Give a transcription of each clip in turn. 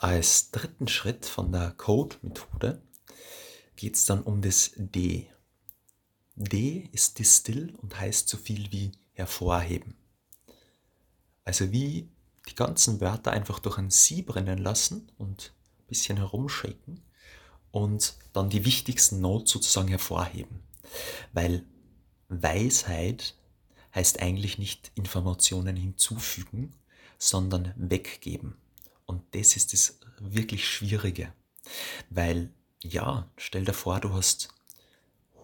Als dritten Schritt von der Code-Methode geht es dann um das D. D ist distill und heißt so viel wie hervorheben. Also wie die ganzen Wörter einfach durch ein Sieb rennen lassen und ein bisschen herumshaken und dann die wichtigsten Notes sozusagen hervorheben. Weil Weisheit heißt eigentlich nicht Informationen hinzufügen, sondern weggeben. Und das ist das wirklich Schwierige. Weil, ja, stell dir vor, du hast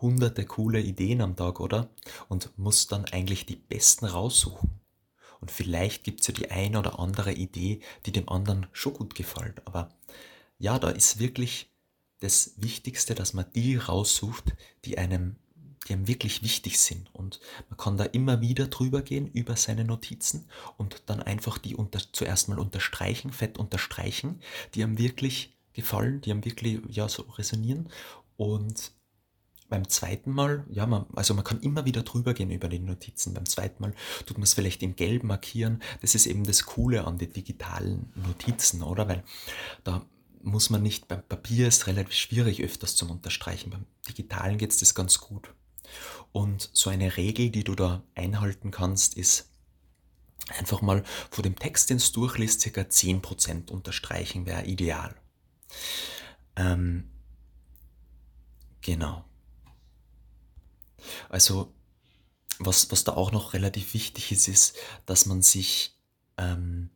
hunderte coole Ideen am Tag, oder? Und musst dann eigentlich die besten raussuchen. Und vielleicht gibt es ja die eine oder andere Idee, die dem anderen schon gut gefällt. Aber ja, da ist wirklich das Wichtigste, dass man die raussucht, die einem die einem wirklich wichtig sind. Man kann da immer wieder drüber gehen über seine Notizen und dann einfach die unter, zuerst mal unterstreichen, fett unterstreichen, die einem wirklich gefallen, die einem wirklich ja, so resonieren. Und beim zweiten Mal, ja, man, also man kann immer wieder drüber gehen über die Notizen. Beim zweiten Mal tut man es vielleicht in Gelb markieren. Das ist eben das Coole an den digitalen Notizen, oder? Weil da muss man nicht, beim Papier ist relativ schwierig öfters zum Unterstreichen. Beim Digitalen geht es das ganz gut. Und so eine Regel, die du da einhalten kannst, ist einfach mal vor dem Text, den du durchliest, circa 10% unterstreichen wäre ideal. Ähm, genau. Also, was, was da auch noch relativ wichtig ist, ist, dass man sich ähm,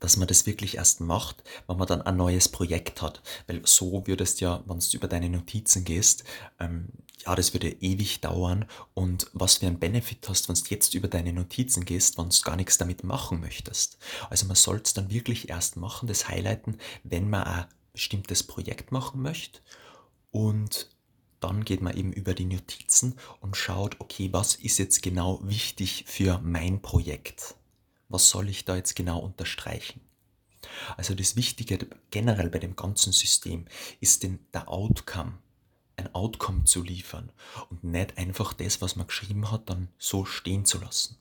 dass man das wirklich erst macht, wenn man dann ein neues Projekt hat. Weil so würdest ja, wenn du über deine Notizen gehst, ähm, ja, das würde ewig dauern. Und was für einen Benefit hast, wenn du jetzt über deine Notizen gehst, wenn du gar nichts damit machen möchtest. Also man soll es dann wirklich erst machen, das Highlighten, wenn man ein bestimmtes Projekt machen möchte. Und dann geht man eben über die Notizen und schaut, okay, was ist jetzt genau wichtig für mein Projekt? Was soll ich da jetzt genau unterstreichen? Also das Wichtige generell bei dem ganzen System ist den, der Outcome, ein Outcome zu liefern und nicht einfach das, was man geschrieben hat, dann so stehen zu lassen.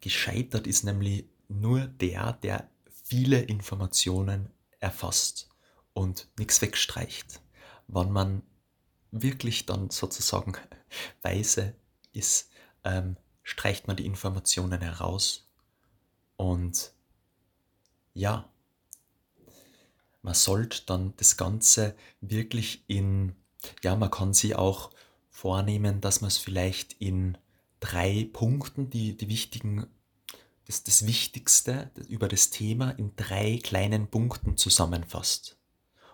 Gescheitert ist nämlich nur der, der viele Informationen erfasst und nichts wegstreicht. Wann man wirklich dann sozusagen weise ist, ähm, streicht man die Informationen heraus und ja, man sollte dann das Ganze wirklich in, ja, man kann sie auch vornehmen, dass man es vielleicht in drei Punkten, die, die wichtigen, das, das Wichtigste über das Thema in drei kleinen Punkten zusammenfasst.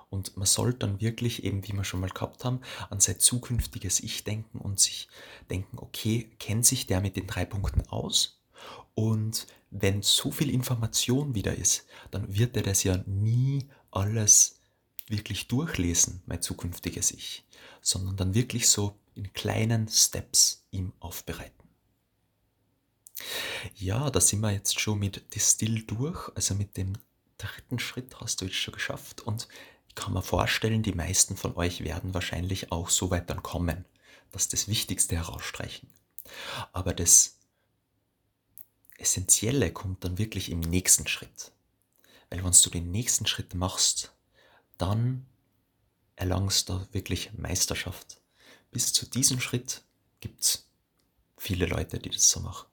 Und man sollte dann wirklich eben, wie wir schon mal gehabt haben, an sein zukünftiges Ich denken und sich denken, okay, kennt sich der mit den drei Punkten aus? Und wenn so viel Information wieder ist, dann wird er das ja nie alles wirklich durchlesen, mein zukünftiges Ich, sondern dann wirklich so in kleinen Steps ihm aufbereiten. Ja, da sind wir jetzt schon mit Distill durch, also mit dem dritten Schritt hast du jetzt schon geschafft und kann mir vorstellen, die meisten von euch werden wahrscheinlich auch so weit dann kommen, dass das Wichtigste herausstreichen. Aber das Essentielle kommt dann wirklich im nächsten Schritt. Weil wenn du den nächsten Schritt machst, dann erlangst du wirklich Meisterschaft. Bis zu diesem Schritt gibt es viele Leute, die das so machen.